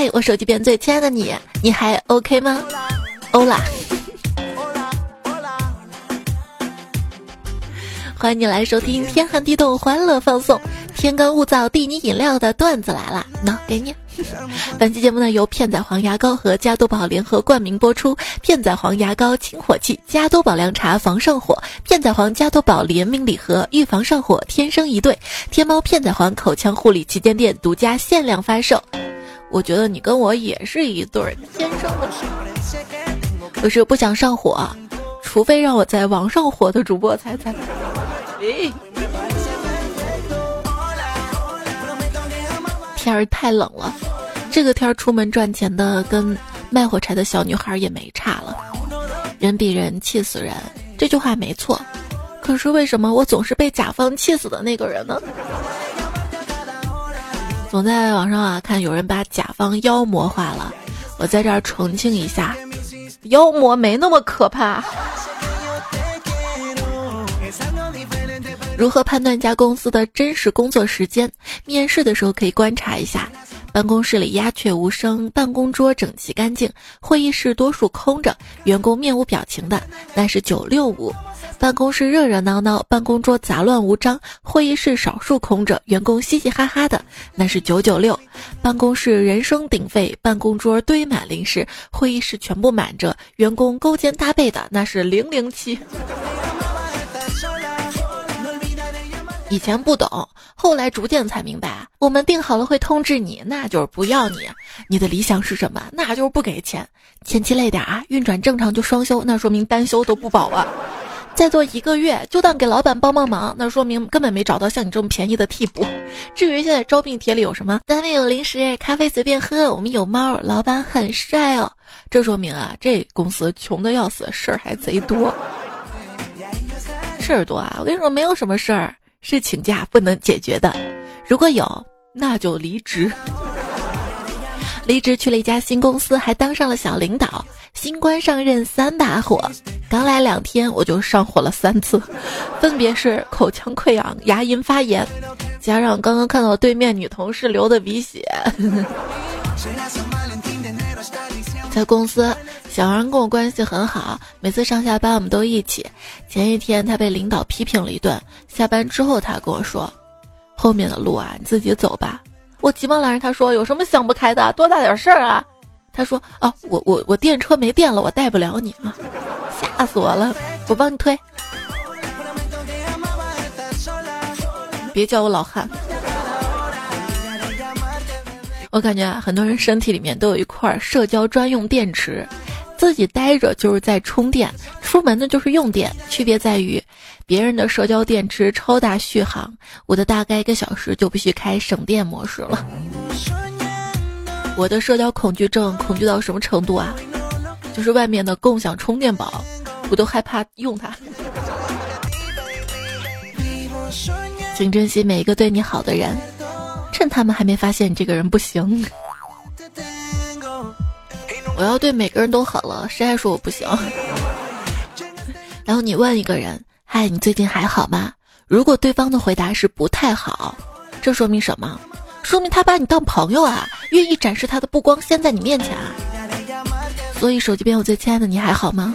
嗨，我手机边最亲爱的你，你还 OK 吗？欧啦。欢迎你来收听天寒地冻欢乐放送，天干物燥递你饮料的段子来了，喏，给你。本期节目呢由片仔癀牙膏和加多宝联合冠名播出，片仔癀牙膏清火气，加多宝凉茶防上火，片仔癀加多宝联名礼盒，预防上火天生一对。天猫片仔癀口腔护理旗舰店独家限量发售。我觉得你跟我也是一对儿天生的。可是不想上火，除非让我在网上火的主播才才。天儿太冷了，这个天儿出门赚钱的跟卖火柴的小女孩也没差了。人比人气死人，这句话没错。可是为什么我总是被甲方气死的那个人呢？总在网上啊看有人把甲方妖魔化了，我在这儿澄清一下，妖魔没那么可怕。如何判断一家公司的真实工作时间？面试的时候可以观察一下：办公室里鸦雀无声，办公桌整齐干净，会议室多数空着，员工面无表情的，那是九六五；办公室热热闹闹，办公桌杂乱无章，会议室少数空着，员工嘻嘻哈哈的，那是九九六；办公室人声鼎沸，办公桌堆满零食，会议室全部满着，员工勾肩搭背的，那是零零七。以前不懂，后来逐渐才明白。我们定好了会通知你，那就是不要你。你的理想是什么？那就是不给钱。前期累点啊，运转正常就双休，那说明单休都不保啊。再做一个月就当给老板帮帮忙，那说明根本没找到像你这么便宜的替补。至于现在招聘帖里有什么，单位有零食，咖啡随便喝，我们有猫，老板很帅哦，这说明啊，这公司穷的要死，事儿还贼多。事儿多啊，我跟你说，没有什么事儿。是请假不能解决的，如果有，那就离职。离职去了一家新公司，还当上了小领导。新官上任三把火，刚来两天我就上火了三次，分别是口腔溃疡、牙龈发炎，加上刚刚看到对面女同事流的鼻血。在公司。小杨跟我关系很好，每次上下班我们都一起。前一天他被领导批评了一顿，下班之后他跟我说：“后面的路啊，你自己走吧。”我急忙拦着他说：“有什么想不开的？多大点事儿啊？”他说：“哦，我我我电车没电了，我带不了你啊！”吓死我了！我帮你推，别叫我老汉。我感觉啊很多人身体里面都有一块社交专用电池。自己待着就是在充电，出门呢就是用电，区别在于，别人的社交电池超大续航，我的大概一个小时就必须开省电模式了。我的社交恐惧症恐惧到什么程度啊？就是外面的共享充电宝，我都害怕用它。请珍惜每一个对你好的人，趁他们还没发现你这个人不行。我要对每个人都好了，谁还说我不行？然后你问一个人：“嗨，你最近还好吗？”如果对方的回答是不太好，这说明什么？说明他把你当朋友啊，愿意展示他的不光鲜在你面前啊。所以手机边我最亲爱的，你还好吗？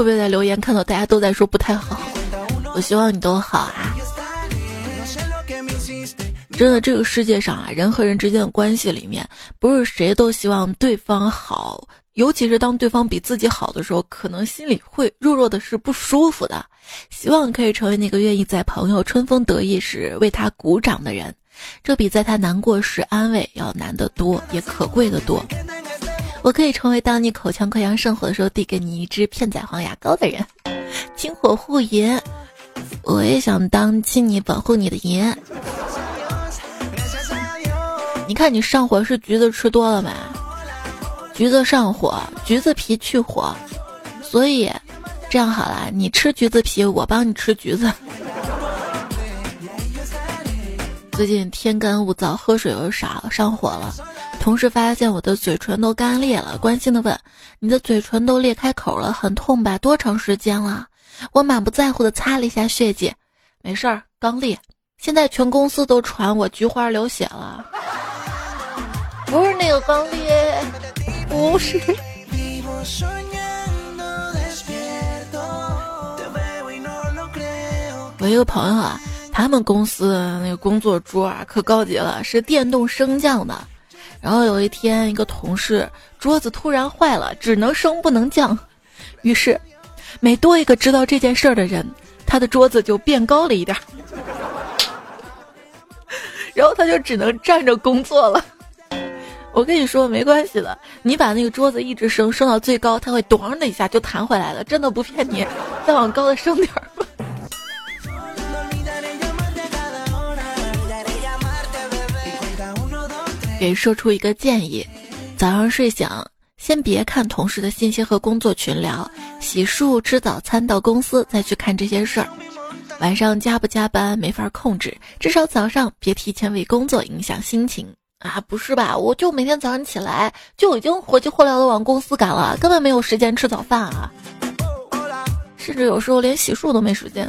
会不会在留言看到大家都在说不太好？我希望你都好啊。真的，这个世界上啊，人和人之间的关系里面，不是谁都希望对方好，尤其是当对方比自己好的时候，可能心里会弱弱的是不舒服的。希望可以成为那个愿意在朋友春风得意时为他鼓掌的人，这比在他难过时安慰要难得多，也可贵的多。我可以成为当你口腔溃疡上火的时候递给你一支片仔癀牙膏的人，清火护颜。我也想当亲你保护你的爷。你看你上火是橘子吃多了没？橘子上火，橘子皮去火，所以这样好了，你吃橘子皮，我帮你吃橘子。最近天干物燥，喝水又少，上火了。同事发现我的嘴唇都干裂了，关心的问：“你的嘴唇都裂开口了，很痛吧？多长时间了？”我满不在乎的擦了一下血迹，没事儿，刚裂。现在全公司都传我菊花流血了，不是那个刚裂，不是。我一个朋友啊，他们公司那个工作桌啊可高级了，是电动升降的。然后有一天，一个同事桌子突然坏了，只能升不能降，于是每多一个知道这件事儿的人，他的桌子就变高了一点儿。然后他就只能站着工作了。我跟你说没关系的，你把那个桌子一直升升到最高，它会咚的一下就弹回来了，真的不骗你。再往高的升点儿。给说出一个建议：早上睡醒先别看同事的信息和工作群聊，洗漱、吃早餐到公司再去看这些事儿。晚上加不加班没法控制，至少早上别提前为工作影响心情啊！不是吧？我就每天早上起来就已经火急火燎的往公司赶了，根本没有时间吃早饭啊，甚至有时候连洗漱都没时间。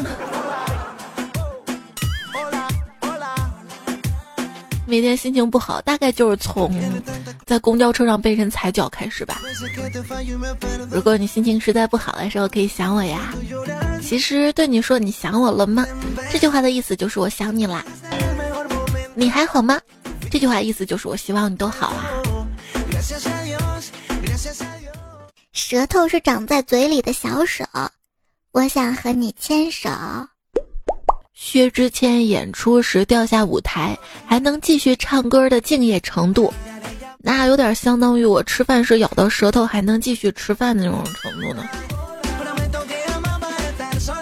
每天心情不好，大概就是从在公交车上被人踩脚开始吧。如果你心情实在不好的时候，可以想我呀。其实对你说你想我了吗？这句话的意思就是我想你啦。你还好吗？这句话意思就是我希望你都好啊。舌头是长在嘴里的小手，我想和你牵手。薛之谦演出时掉下舞台还能继续唱歌的敬业程度，那有点相当于我吃饭时咬到舌头还能继续吃饭的那种程度呢。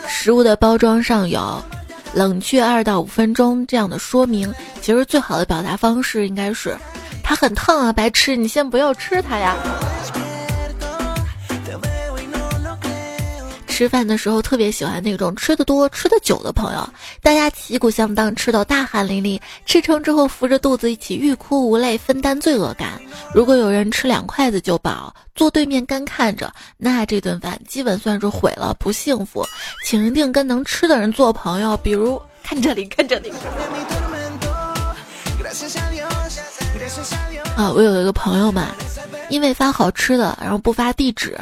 食物的包装上有“冷却二到五分钟”这样的说明，其实最好的表达方式应该是“它很烫啊，白痴，你先不要吃它呀。”吃饭的时候特别喜欢那种吃的多、吃的久的朋友，大家旗鼓相当，吃到大汗淋漓，吃撑之后扶着肚子一起欲哭无泪，分担罪恶感。如果有人吃两筷子就饱，坐对面干看着，那这顿饭基本算是毁了，不幸福。请一定跟能吃的人做朋友，比如看这里，看这里。啊，我有一个朋友嘛，因为发好吃的，然后不发地址。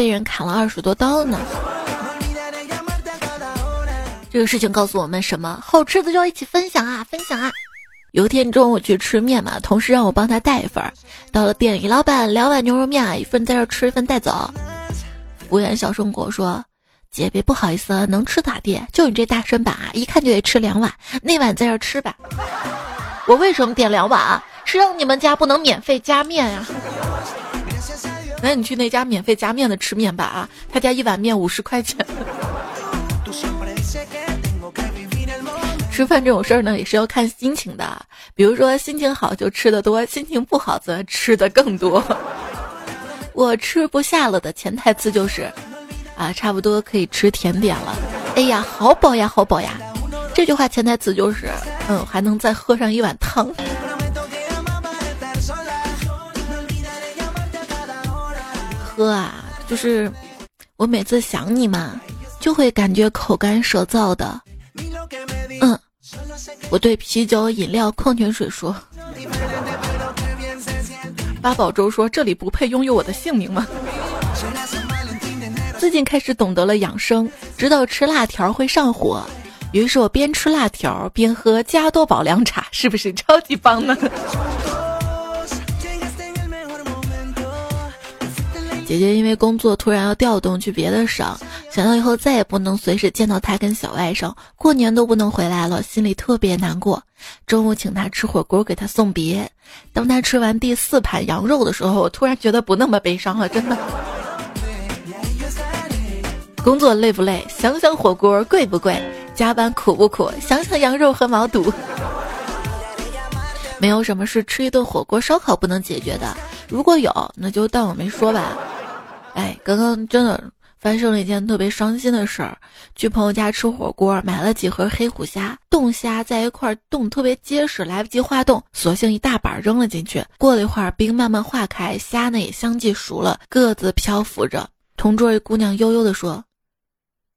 被人砍了二十多刀呢。这个事情告诉我们什么？好吃的就要一起分享啊，分享啊！有一天中午去吃面嘛，同事让我帮他带一份。到了店里，老板两碗牛肉面啊，一份在这吃，一份带走。服务员小声跟我说：“姐别不好意思，能吃咋地？就你这大身板啊，一看就得吃两碗，那碗在这吃吧。”我为什么点两碗？是让你们家不能免费加面呀？那你去那家免费加面的吃面吧啊，他家一碗面五十块钱。吃饭这种事儿呢，也是要看心情的。比如说心情好就吃的多，心情不好则吃的更多。我吃不下了的潜台词就是，啊，差不多可以吃甜点了。哎呀，好饱呀，好饱呀！这句话潜台词就是，嗯，还能再喝上一碗汤。哥啊，就是我每次想你嘛，就会感觉口干舌燥的。嗯，我对啤酒、饮料、矿泉水说。八宝粥说：“这里不配拥有我的姓名吗？”最近开始懂得了养生，知道吃辣条会上火，于是我边吃辣条边喝加多宝凉茶，是不是超级棒呢？姐姐因为工作突然要调动去别的省，想到以后再也不能随时见到她跟小外甥，过年都不能回来了，心里特别难过。中午请她吃火锅，给她送别。当她吃完第四盘羊肉的时候，我突然觉得不那么悲伤了，真的。工作累不累？想想火锅贵不贵？加班苦不苦？想想羊肉和毛肚。没有什么是吃一顿火锅、烧烤不能解决的，如果有，那就当我没说吧。哎，刚刚真的发生了一件特别伤心的事儿。去朋友家吃火锅，买了几盒黑虎虾，冻虾在一块冻特别结实，来不及化冻，索性一大板扔了进去。过了一会儿，冰慢慢化开，虾呢也相继熟了，各自漂浮着。同桌一姑娘悠悠地说：“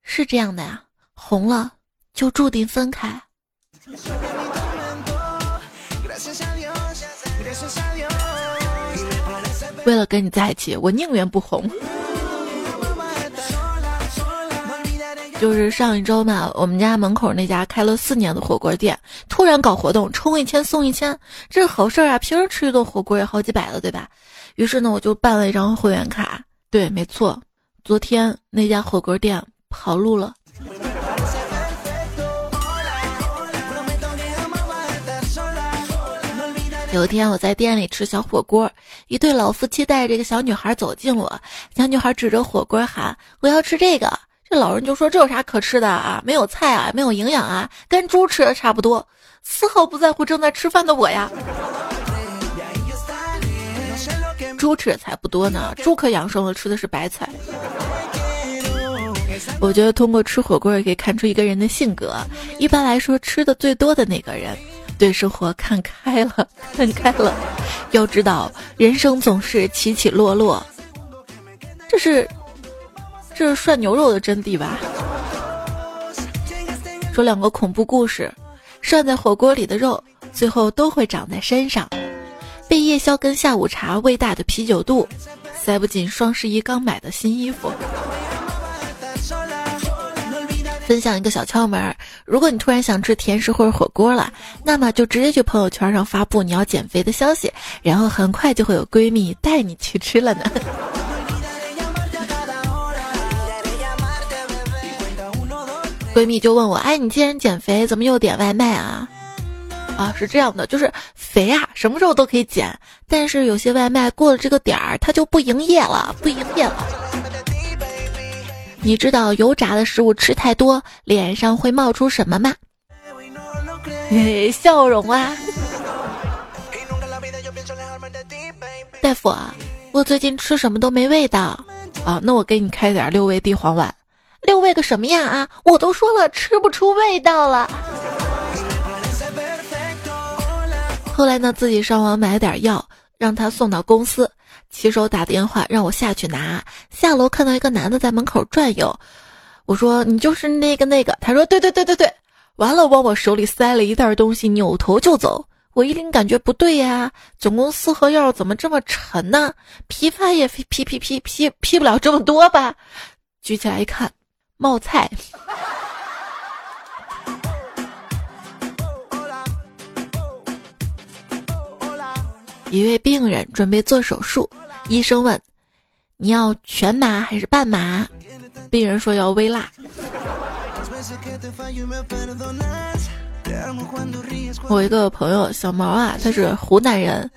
是这样的呀，红了就注定分开。为了跟你在一起，我宁愿不红。就是上一周嘛，我们家门口那家开了四年的火锅店，突然搞活动，充一千送一千，这是好事儿啊！平时吃一顿火锅也好几百了，对吧？于是呢，我就办了一张会员卡。对，没错，昨天那家火锅店跑路了。有一天我在店里吃小火锅，一对老夫妻带着一个小女孩走近我，小女孩指着火锅喊：“我要吃这个。”这老人就说：“这有啥可吃的啊？没有菜啊，没有营养啊，跟猪吃的差不多。”丝毫不在乎正在吃饭的我呀。猪吃的才不多呢，猪可养生了，吃的是白菜。我觉得通过吃火锅也可以看出一个人的性格。一般来说，吃的最多的那个人。对生活看开了，看开了。要知道，人生总是起起落落。这是，这是涮牛肉的真谛吧？说两个恐怖故事：涮在火锅里的肉，最后都会长在身上；被夜宵跟下午茶喂大的啤酒肚，塞不进双十一刚买的新衣服。分享一个小窍门：如果你突然想吃甜食或者火锅了，那么就直接去朋友圈上发布你要减肥的消息，然后很快就会有闺蜜带你去吃了呢。闺蜜就问我：“哎，你既然减肥，怎么又点外卖啊？”啊，是这样的，就是肥啊，什么时候都可以减，但是有些外卖过了这个点儿，它就不营业了，不营业了。你知道油炸的食物吃太多，脸上会冒出什么吗？笑容啊！大夫啊，我最近吃什么都没味道啊，那我给你开点六味地黄丸。六味个什么呀啊！我都说了吃不出味道了。后来呢，自己上网买了点药，让他送到公司。骑手打电话让我下去拿，下楼看到一个男的在门口转悠，我说你就是那个那个，他说对对对对对，完了往我手里塞了一袋东西，扭头就走。我一听感觉不对呀，总共四盒药怎么这么沉呢？批发也批批批批批批不了这么多吧？举起来一看，冒菜。一位病人准备做手术。医生问：“你要全麻还是半麻？”病人说：“要微辣。”我一个朋友小毛啊，他是湖南人。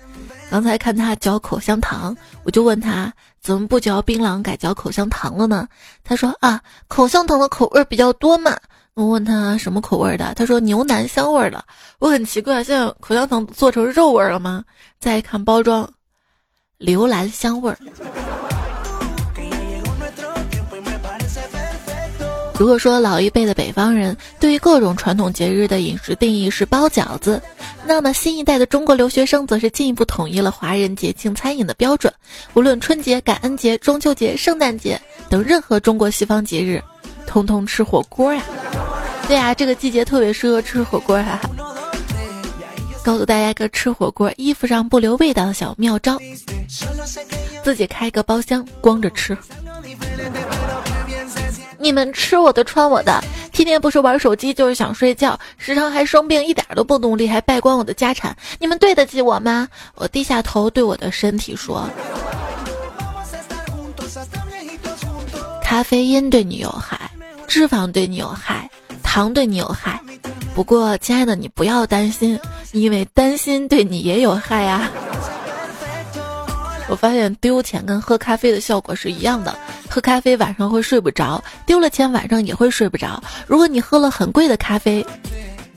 刚才看他嚼口香糖，我就问他怎么不嚼槟榔，改嚼口香糖了呢？他说：“啊，口香糖的口味比较多嘛。”我问他什么口味的，他说牛腩香味的。我很奇怪，现在口香糖做成肉味了吗？再一看包装。榴兰香味儿。如果说老一辈的北方人对于各种传统节日的饮食定义是包饺子，那么新一代的中国留学生则是进一步统一了华人节庆餐饮的标准。无论春节、感恩节、中秋节、圣诞节等任何中国西方节日，通通吃火锅呀！对呀，这个季节特别适合吃火锅哈。告诉大家一个吃火锅衣服上不留味道的小妙招：自己开个包厢，光着吃。你们吃我的，穿我的，天天不是玩手机就是想睡觉，时常还生病，一点都不努力，还败光我的家产，你们对得起我吗？我低下头对我的身体说：咖啡因对你有害，脂肪对你有害，糖对你有害。不过，亲爱的，你不要担心，因为担心对你也有害呀。我发现丢钱跟喝咖啡的效果是一样的，喝咖啡晚上会睡不着，丢了钱晚上也会睡不着。如果你喝了很贵的咖啡，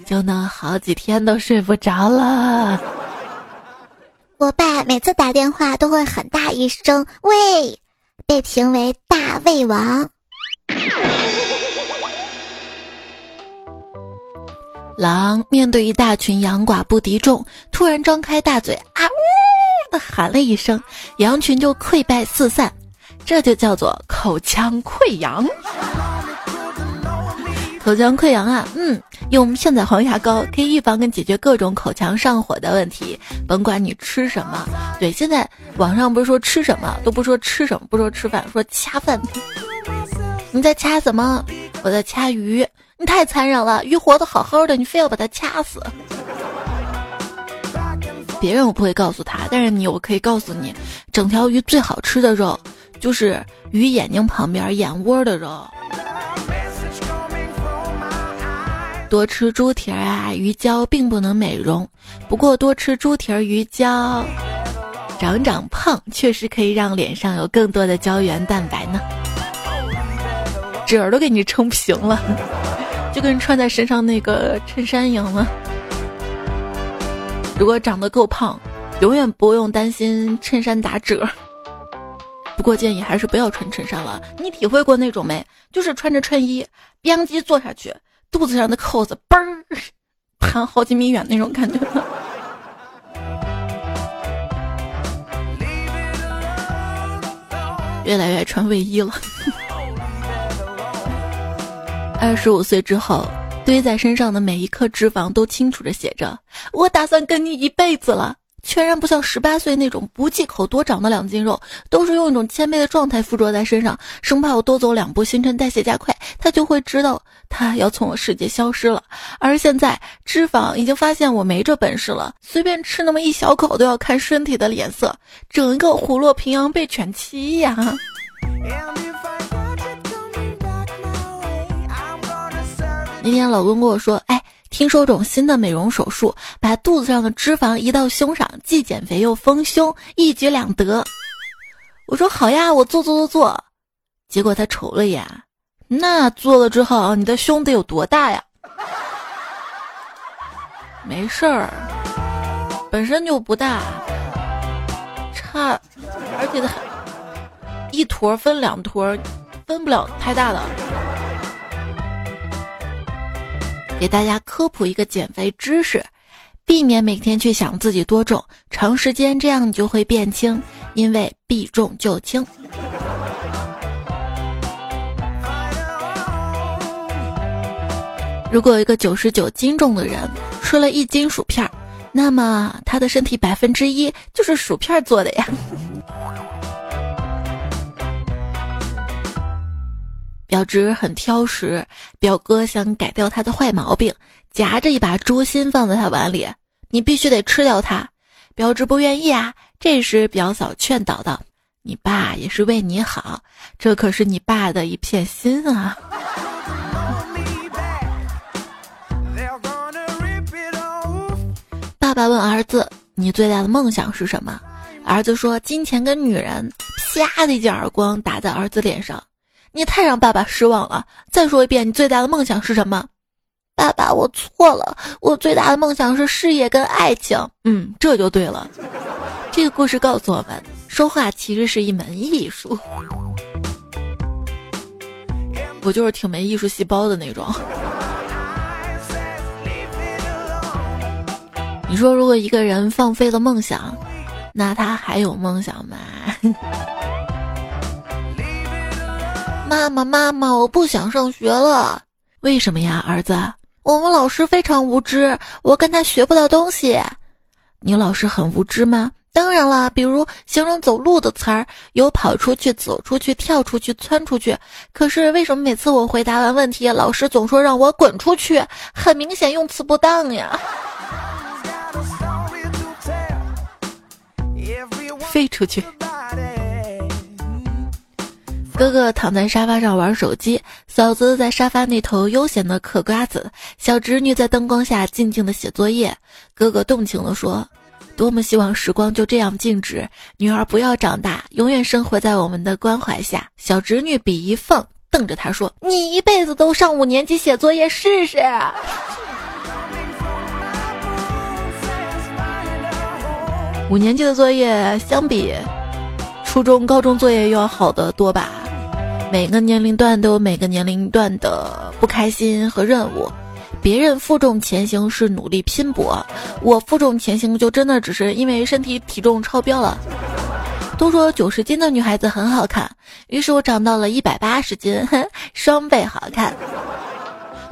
就能好几天都睡不着了。我爸每次打电话都会很大一声“喂”，被评为大胃王。狼面对一大群羊寡不敌众，突然张开大嘴啊呜的喊了一声，羊群就溃败四散，这就叫做口腔溃疡。口腔溃疡啊，嗯，用片仔癀牙膏可以预防跟解决各种口腔上火的问题。甭管你吃什么，对，现在网上不是说吃什么都不说吃什么，不说吃饭，说掐饭。你在掐什么？我在掐鱼。你太残忍了，鱼活得好好的，你非要把它掐死。别人我不会告诉他，但是你我可以告诉你，整条鱼最好吃的肉就是鱼眼睛旁边眼窝的肉。多吃猪蹄儿啊，鱼胶并不能美容，不过多吃猪蹄儿、鱼胶，长长胖确实可以让脸上有更多的胶原蛋白呢。褶儿都给你撑平了，就跟穿在身上那个衬衫一样了。如果长得够胖，永远不用担心衬衫打褶。不过建议还是不要穿衬衫了。你体会过那种没？就是穿着衬衣，吧唧坐下去。肚子上的扣子嘣儿弹好几米远那种感觉。越来越爱穿卫衣了。二十五岁之后，堆在身上的每一颗脂肪都清楚的写着：“我打算跟你一辈子了。”全然不像十八岁那种不忌口多长的两斤肉，都是用一种谦卑的状态附着在身上，生怕我多走两步新陈代谢加快，他就会知道他要从我世界消失了。而现在脂肪已经发现我没这本事了，随便吃那么一小口都要看身体的脸色，整个虎落平阳被犬欺呀！那天老公跟我说：“哎。”听说种新的美容手术，把肚子上的脂肪移到胸上，既减肥又丰胸，一举两得。我说好呀，我做做做做。结果他瞅了眼，那做了之后，你的胸得有多大呀？没事儿，本身就不大，差，而且它一坨分两坨，分不了太大的。给大家科普一个减肥知识，避免每天去想自己多重，长时间这样你就会变轻，因为避重就轻。如果一个九十九斤重的人吃了一斤薯片，那么他的身体百分之一就是薯片做的呀。表侄很挑食，表哥想改掉他的坏毛病，夹着一把猪心放在他碗里，你必须得吃掉它。表侄不愿意啊，这时表嫂劝导道：“你爸也是为你好，这可是你爸的一片心啊。” 爸爸问儿子：“你最大的梦想是什么？”儿子说：“金钱跟女人。”啪的一记耳光打在儿子脸上。你太让爸爸失望了！再说一遍，你最大的梦想是什么？爸爸，我错了，我最大的梦想是事业跟爱情。嗯，这就对了。这个故事告诉我们，说话其实是一门艺术。我就是挺没艺术细胞的那种。你说，如果一个人放飞了梦想，那他还有梦想吗？妈妈，妈妈，我不想上学了。为什么呀，儿子？我们老师非常无知，我跟他学不到东西。你老师很无知吗？当然了，比如形容走路的词儿，有跑出去、走出去、跳出去、窜出去。可是为什么每次我回答完问题，老师总说让我滚出去？很明显用词不当呀。飞出去。哥哥躺在沙发上玩手机，嫂子在沙发那头悠闲的嗑瓜子，小侄女在灯光下静静的写作业。哥哥动情地说：“多么希望时光就这样静止，女儿不要长大，永远生活在我们的关怀下。”小侄女笔一放瞪着他说：“你一辈子都上五年级写作业试试。”五年级的作业相比初中、高中作业要好得多吧？每个年龄段都有每个年龄段的不开心和任务，别人负重前行是努力拼搏，我负重前行就真的只是因为身体体重超标了。都说九十斤的女孩子很好看，于是我长到了一百八十斤，双倍好看。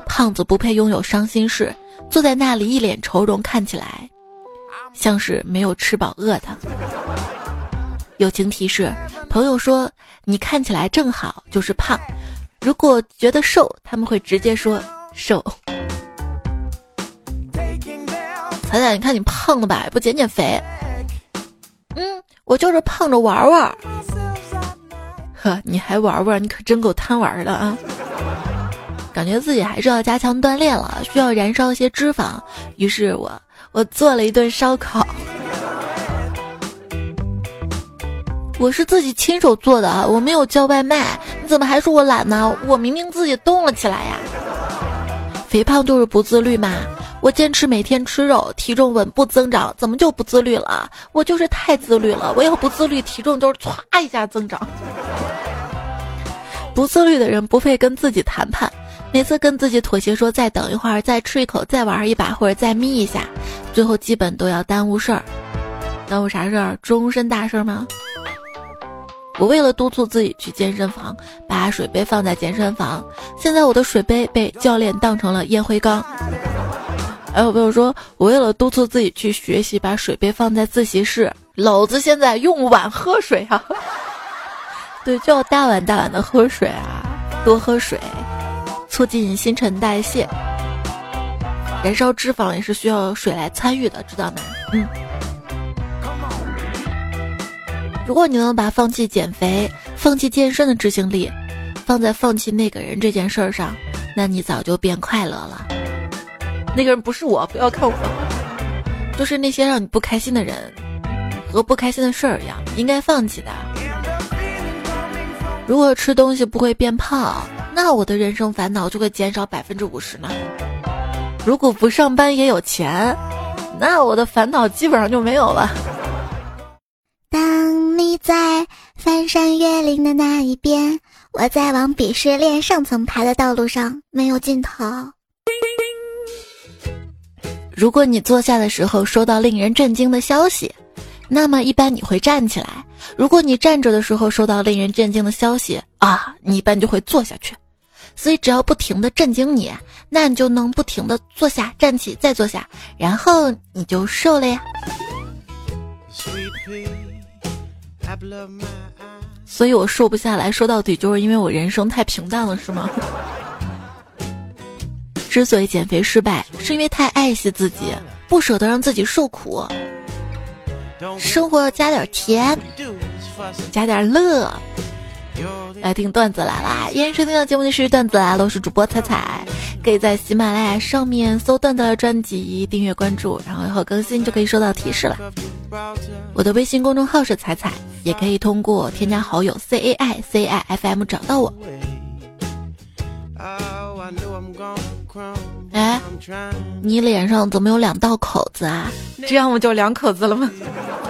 胖子不配拥有伤心事，坐在那里一脸愁容，看起来像是没有吃饱饿的。友情提示：朋友说你看起来正好，就是胖。如果觉得瘦，他们会直接说瘦。彩彩，你看你胖了吧，不减减肥？嗯，我就是胖着玩玩。呵，你还玩玩？你可真够贪玩的啊！感觉自己还是要加强锻炼了，需要燃烧一些脂肪。于是我我做了一顿烧烤，我是自己亲手做的啊，我没有叫外卖。你怎么还说我懒呢？我明明自己动了起来呀！肥胖就是不自律嘛！我坚持每天吃肉，体重稳步增长，怎么就不自律了？我就是太自律了，我要不自律，体重就是歘一下增长。不自律的人不配跟自己谈判，每次跟自己妥协说再等一会儿，再吃一口，再玩一把或者再眯一下，最后基本都要耽误事儿。耽误啥事儿？终身大事吗？我为了督促自己去健身房，把水杯放在健身房，现在我的水杯被教练当成了烟灰缸。还有朋友说，我为了督促自己去学习，把水杯放在自习室，老子现在用碗喝水啊。对，就要大碗大碗的喝水啊，多喝水，促进新陈代谢。燃烧脂肪也是需要水来参与的，知道吗？嗯。如果你能把放弃减肥、放弃健身的执行力，放在放弃那个人这件事儿上，那你早就变快乐了。那个人不是我，不要看我，就是那些让你不开心的人和不开心的事儿一样，应该放弃的。如果吃东西不会变胖，那我的人生烦恼就会减少百分之五十呢。如果不上班也有钱，那我的烦恼基本上就没有了。当你在翻山越岭的那一边，我在往鄙视链上层爬的道路上没有尽头。如果你坐下的时候收到令人震惊的消息。那么一般你会站起来，如果你站着的时候收到令人震惊的消息啊，你一般就会坐下去。所以只要不停的震惊你，那你就能不停的坐下、站起、再坐下，然后你就瘦了呀。所以我瘦不下来，说到底就是因为我人生太平淡了，是吗？之所以减肥失败，是因为太爱惜自己，不舍得让自己受苦。生活要加点甜，加点乐。来听段子来啦！依然收听到节目是段子来了，我是主播彩彩。可以在喜马拉雅上面搜段子的专辑，订阅关注，然后以后更新就可以收到提示了。我的微信公众号是彩彩，也可以通过添加好友 C A I C I F M 找到我。哎，你脸上怎么有两道口子啊？这样不就两口子了吗？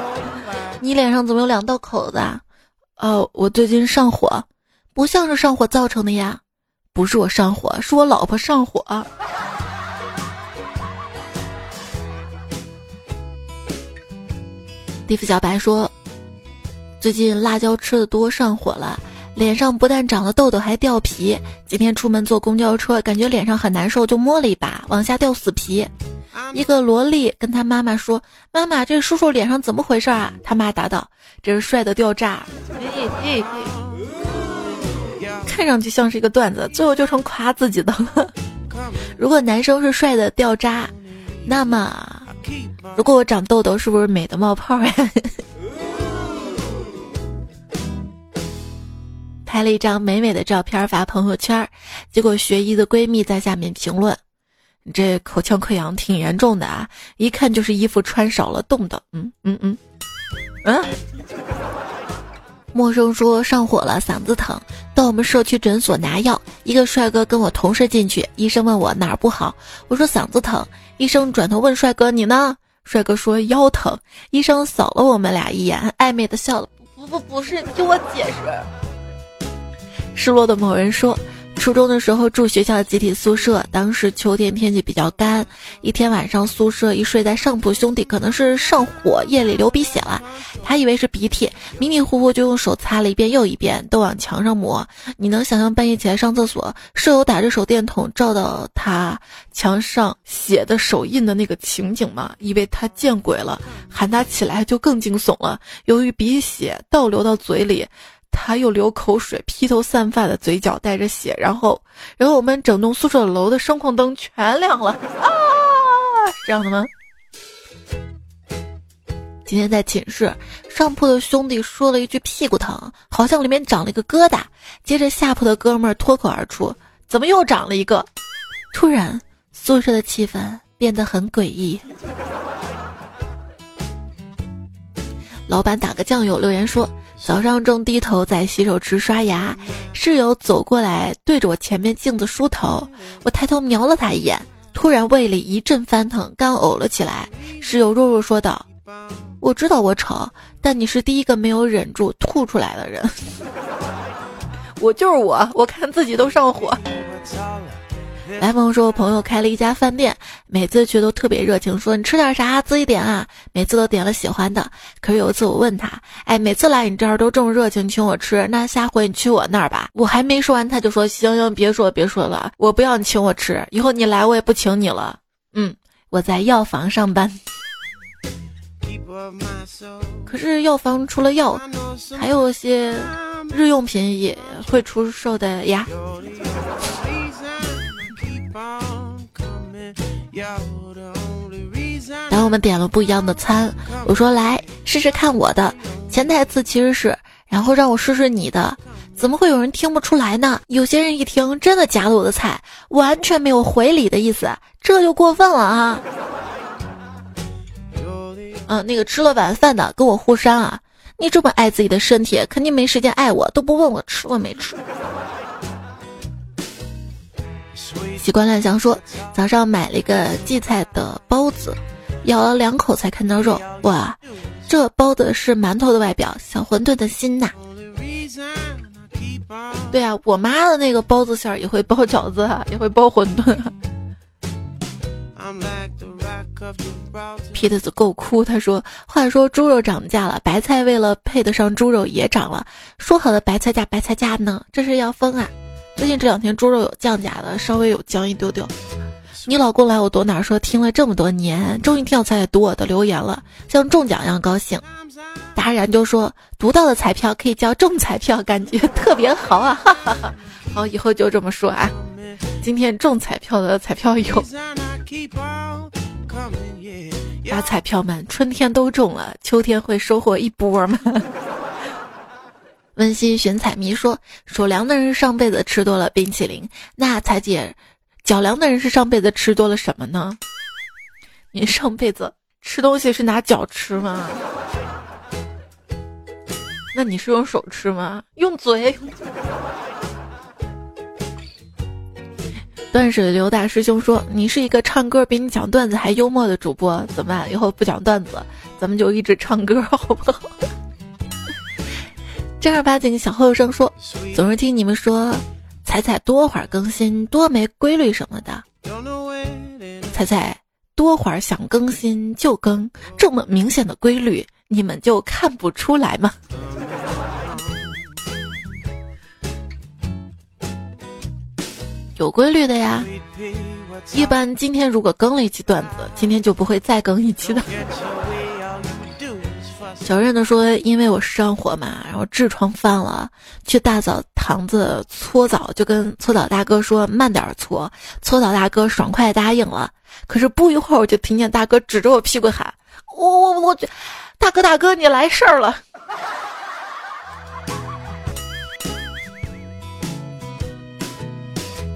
你脸上怎么有两道口子啊？哦，我最近上火，不像是上火造成的呀。不是我上火，是我老婆上火。地府小白说，最近辣椒吃的多，上火了，脸上不但长了痘痘，还掉皮。今天出门坐公交车，感觉脸上很难受，就摸了一把，往下掉死皮。一个萝莉跟他妈妈说：“妈妈，这叔叔脸上怎么回事啊？”他妈答道：“这是帅的掉渣。”看上去像是一个段子，最后就成夸自己的了。如果男生是帅的掉渣，那么如果我长痘痘，是不是美的冒泡呀？拍了一张美美的照片发朋友圈，结果学医的闺蜜在下面评论。这口腔溃疡挺严重的啊，一看就是衣服穿少了冻的。嗯嗯嗯，嗯。陌生说上火了，嗓子疼，到我们社区诊所拿药。一个帅哥跟我同事进去，医生问我哪儿不好，我说嗓子疼。医生转头问帅哥你呢？帅哥说腰疼。医生扫了我们俩一眼，暧昧的笑了。不不不是，听我解释。失落的某人说。初中的时候住学校集体宿舍，当时秋天天气比较干，一天晚上宿舍一睡在上铺兄弟可能是上火，夜里流鼻血了，他以为是鼻涕，迷迷糊糊就用手擦了一遍又一遍，都往墙上抹。你能想象半夜起来上厕所，舍友打着手电筒照到他墙上血的手印的那个情景吗？以为他见鬼了，喊他起来就更惊悚了。由于鼻血倒流到嘴里。他又流口水，披头散发的嘴角带着血，然后，然后我们整栋宿舍楼的声控灯全亮了啊！这样的吗？今天在寝室，上铺的兄弟说了一句屁股疼，好像里面长了一个疙瘩。接着下铺的哥们儿脱口而出：“怎么又长了一个？”突然，宿舍的气氛变得很诡异。老板打个酱油留言说。早上正低头在洗手池刷牙，室友走过来对着我前面镜子梳头，我抬头瞄了他一眼，突然胃里一阵翻腾，干呕了起来。室友弱弱说道：“我知道我丑，但你是第一个没有忍住吐出来的人。”我就是我，我看自己都上火。来朋友说，我朋友开了一家饭店，每次去都特别热情，说你吃点啥自己点啊。每次都点了喜欢的。可是有一次我问他，哎，每次来你这儿都这么热情，请我吃，那下回你去我那儿吧。我还没说完，他就说行行，别说别说了，我不要你请我吃，以后你来我也不请你了。嗯，我在药房上班。可是药房除了药，还有些日用品也会出售的呀。当我们点了不一样的餐，我说来试试看我的潜台词其实是，然后让我试试你的，怎么会有人听不出来呢？有些人一听真的夹了我的菜，完全没有回礼的意思，这就过分了啊！嗯，那个吃了晚饭的跟我互删啊！你这么爱自己的身体，肯定没时间爱我，都不问我吃了没吃。习惯乱想说，早上买了一个荠菜的包子，咬了两口才看到肉，哇，这包子是馒头的外表，小馄饨的心呐。对啊，我妈的那个包子馅儿也会包饺子，也会包馄饨。皮特子够哭，他说：“话说猪肉涨价了，白菜为了配得上猪肉也涨了，说好的白菜价白菜价呢？这是要疯啊！”最近这两天猪肉有降价的，稍微有降一丢丢。你老公来我躲哪说听了这么多年，终于听到彩彩读我的留言了，像中奖一样高兴。达然就说读到的彩票可以叫中彩票，感觉特别好啊！好，以后就这么说啊。今天中彩票的彩票有，把彩票们春天都中了，秋天会收获一波吗？温馨寻彩迷说：“手凉的人上辈子吃多了冰淇淋，那彩姐，脚凉的人是上辈子吃多了什么呢？你上辈子吃东西是拿脚吃吗？那你是用手吃吗？用嘴？” 断水流大师兄说：“你是一个唱歌比你讲段子还幽默的主播，怎么办？以后不讲段子，咱们就一直唱歌，好不好？”正儿八经小后生说，总是听你们说，彩彩多会儿更新，多没规律什么的。彩彩多会儿想更新就更，这么明显的规律，你们就看不出来吗？有规律的呀，一般今天如果更了一期段子，今天就不会再更一期的。小任的说：“因为我上火嘛，然后痔疮犯了，去大澡堂子搓澡，就跟搓澡大哥说慢点搓。搓澡大哥爽快答应了。可是不一会儿，我就听见大哥指着我屁股喊：‘我我我，大哥大哥，你来事儿了！’”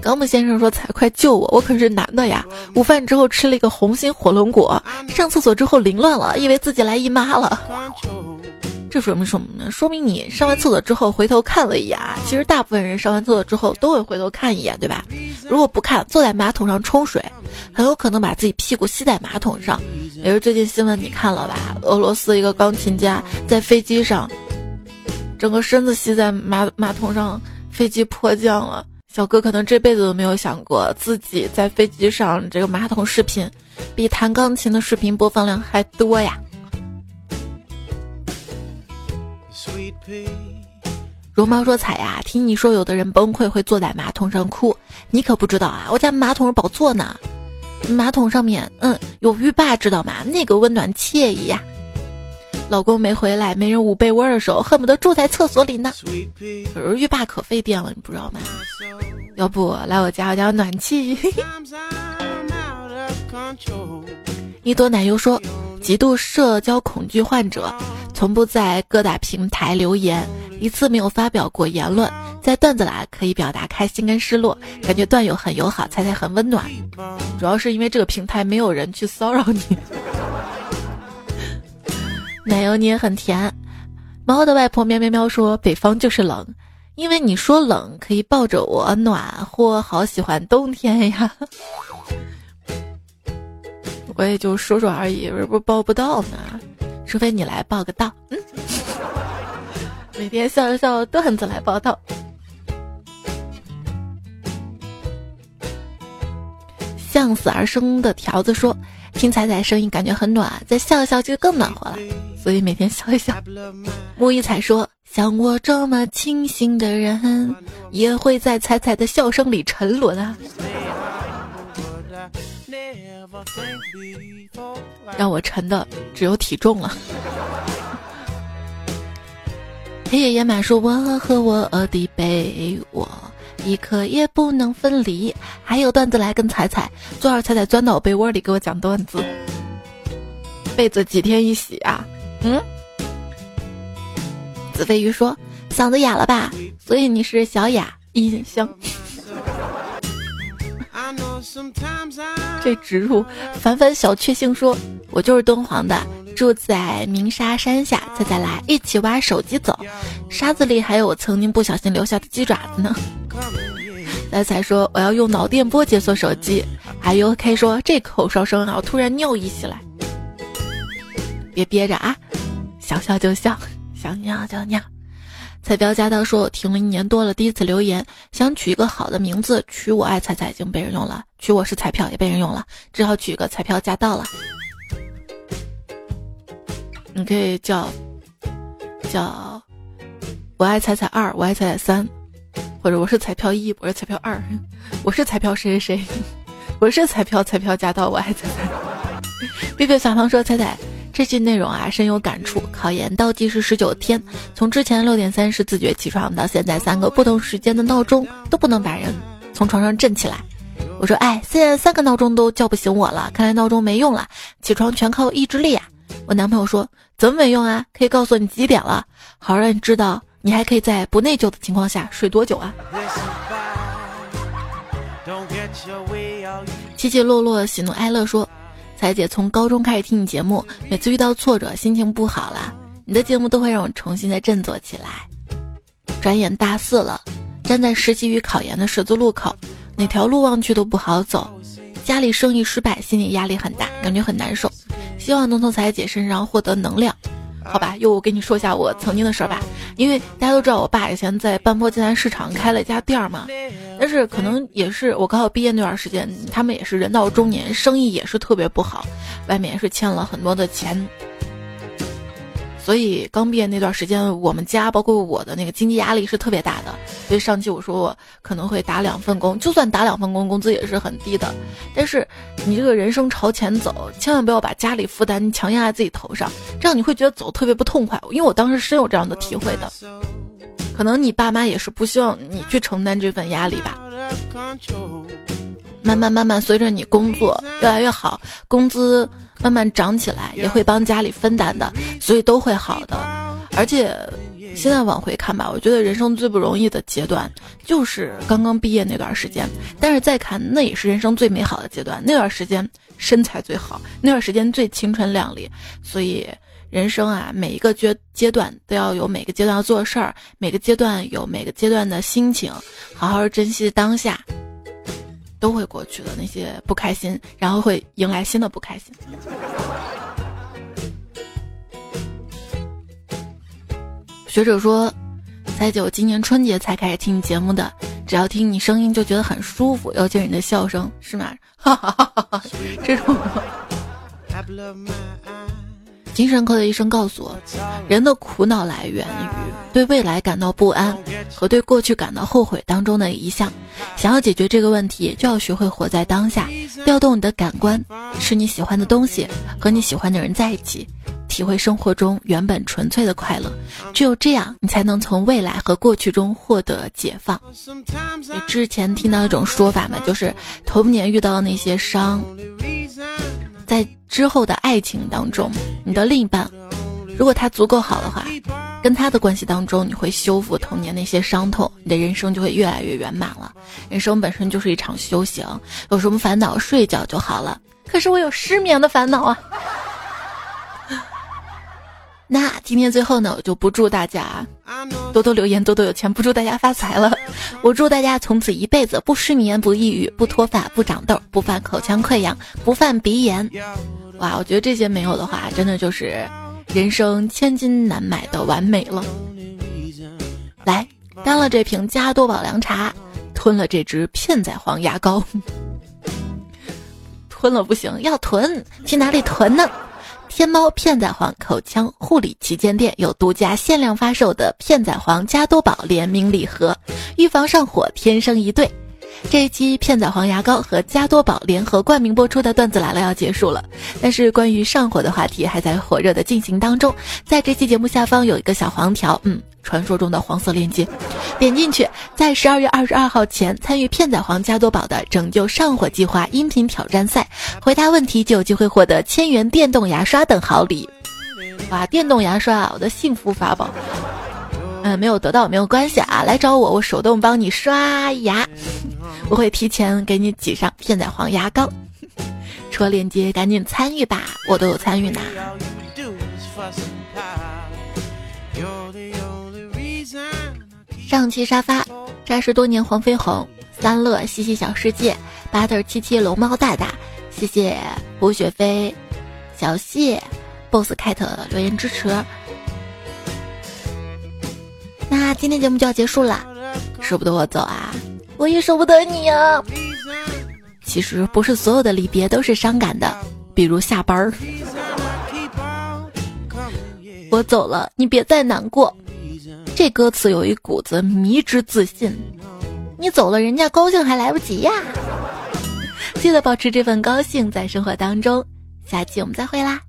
高木先生说：“才快救我！我可是男的呀！午饭之后吃了一个红心火龙果，上厕所之后凌乱了，以为自己来姨妈了。这说明什么呢？说明你上完厕所之后回头看了一眼。其实大部分人上完厕所之后都会回头看一眼，对吧？如果不看，坐在马桶上冲水，很有可能把自己屁股吸在马桶上。也是最近新闻你看了吧？俄罗斯一个钢琴家在飞机上，整个身子吸在马马桶上，飞机迫降了。”小哥可能这辈子都没有想过自己在飞机上这个马桶视频，比弹钢琴的视频播放量还多呀。绒毛说：“彩呀，听你说有的人崩溃会坐在马桶上哭，你可不知道啊！我家马桶是宝座呢，马桶上面，嗯，有浴霸，知道吗？那个温暖惬意呀。老公没回来，没人捂被窝的时候，恨不得住在厕所里呢。可是浴霸可费电了，你不知道吗？要不来我家，我家有暖气。一朵奶油说：极度社交恐惧患者，从不在各大平台留言。”一次没有发表过言论，在段子栏可以表达开心跟失落，感觉段友很友好，猜猜很温暖。主要是因为这个平台没有人去骚扰你。奶油你也很甜。猫的外婆喵喵喵说：“北方就是冷，因为你说冷可以抱着我暖和，好喜欢冬天呀。”我也就说说而已，是不是抱不到呢？除非你来报个到。嗯。每天笑一笑，段子来报道。向死而生的条子说：“听彩彩声音感觉很暖，再笑一笑就更暖和了，所以每天笑一笑。”木一彩说：“像我这么清醒的人，也会在彩彩的笑声里沉沦啊。”让我沉的只有体重了。黑夜野马说：“我和我的被窝一刻也不能分离。”还有段子来跟彩彩，昨儿彩彩钻到我被窝里给我讲段子。被子几天一洗啊？嗯。子飞鱼说：“嗓子哑了吧？所以你是小雅音箱。”这植入，凡凡小确幸说：“我就是敦煌的。”住在鸣沙山下，再再来一起挖手机走，沙子里还有我曾经不小心留下的鸡爪子呢。来才说我要用脑电波解锁手机，还有 K 说这口哨声啊，我突然尿意起来，别憋着啊，想笑就笑，想尿就尿。彩标驾到说我停了一年多了，第一次留言，想取一个好的名字，取我爱彩彩已经被人用了，取我是彩票也被人用了，只好取一个彩票驾到了。你可以叫叫我爱彩彩二，我爱彩彩三，或者我是彩票一，我是彩票二，我是彩票谁谁谁，我是彩票彩票加到我爱彩彩。B B 小胖说：“彩彩，这期内容啊深有感触。考研倒计时十九天，从之前六点三十自觉起床，到现在三个不同时间的闹钟都不能把人从床上震起来。我说，哎，现在三个闹钟都叫不醒我了，看来闹钟没用了，起床全靠意志力啊。”我男朋友说：“怎么没用啊？可以告诉你几点了，好让你知道你还可以在不内疚的情况下睡多久啊。”起起落落，喜怒哀乐说：“彩姐从高中开始听你节目，每次遇到挫折，心情不好了，你的节目都会让我重新的振作起来。”转眼大四了，站在实习与考研的十字路口，哪条路望去都不好走，家里生意失败，心理压力很大，感觉很难受。希望能从彩姐身上获得能量，好吧？又我跟你说一下我曾经的事儿吧。因为大家都知道，我爸以前在半坡金南市场开了一家店儿嘛，但是可能也是我刚好毕业那段时间，他们也是人到中年，生意也是特别不好，外面也是欠了很多的钱。所以刚毕业那段时间，我们家包括我的那个经济压力是特别大的。所以上期我说我可能会打两份工，就算打两份工，工资也是很低的。但是你这个人生朝前走，千万不要把家里负担强压在自己头上，这样你会觉得走特别不痛快。因为我当时深有这样的体会的。可能你爸妈也是不希望你去承担这份压力吧。慢慢慢慢，随着你工作越来越好，工资。慢慢长起来也会帮家里分担的，所以都会好的。而且现在往回看吧，我觉得人生最不容易的阶段就是刚刚毕业那段时间。但是再看，那也是人生最美好的阶段。那段时间身材最好，那段时间最青春靓丽。所以人生啊，每一个阶阶段都要有每个阶段要做事儿，每个阶段有每个阶段的心情，好好珍惜当下。都会过去的那些不开心，然后会迎来新的不开心。学者说，彩九今年春节才开始听你节目的，只要听你声音就觉得很舒服，尤其是你的笑声，是吗？哈哈哈哈哈！这种。精神科的医生告诉我，人的苦恼来源于对未来感到不安和对过去感到后悔当中的一项。想要解决这个问题，就要学会活在当下，调动你的感官，吃你喜欢的东西，和你喜欢的人在一起，体会生活中原本纯粹的快乐。只有这样，你才能从未来和过去中获得解放。你之前听到一种说法嘛，就是童年遇到那些伤。在之后的爱情当中，你的另一半，如果他足够好的话，跟他的关系当中，你会修复童年那些伤痛，你的人生就会越来越圆满了。人生本身就是一场修行，有什么烦恼睡觉就好了。可是我有失眠的烦恼啊。那今天最后呢，我就不祝大家多多留言，多多有钱，不祝大家发财了。我祝大家从此一辈子不失眠、不抑郁、不脱发、不长痘、不犯口腔溃疡、不犯鼻炎。哇，我觉得这些没有的话，真的就是人生千金难买的完美了。来，干了这瓶加多宝凉茶，吞了这支片仔癀牙膏，吞了不行，要囤，去哪里囤呢？天猫片仔癀口腔护理旗舰店有独家限量发售的片仔癀加多宝联名礼盒，预防上火，天生一对。这一期片仔癀牙膏和加多宝联合冠名播出的段子来了要结束了，但是关于上火的话题还在火热的进行当中。在这期节目下方有一个小黄条，嗯。传说中的黄色链接，点进去，在十二月二十二号前参与片仔癀加多宝的拯救上火计划音频挑战赛，回答问题就有机会获得千元电动牙刷等好礼。哇，电动牙刷啊，我的幸福法宝。嗯，没有得到没有关系啊，来找我，我手动帮你刷牙，我会提前给你挤上片仔癀牙膏。戳链接，赶紧参与吧，我都有参与呢。上期沙发，扎实多年黄飞鸿，三乐西西小世界，巴特七七龙猫大大，谢谢胡雪飞，小谢，boss cat 留言支持。那今天节目就要结束了，舍不得我走啊，我也舍不得你啊。其实不是所有的离别都是伤感的，比如下班儿，我走了，你别再难过。这歌词有一股子迷之自信，你走了，人家高兴还来不及呀！记得保持这份高兴在生活当中，下期我们再会啦。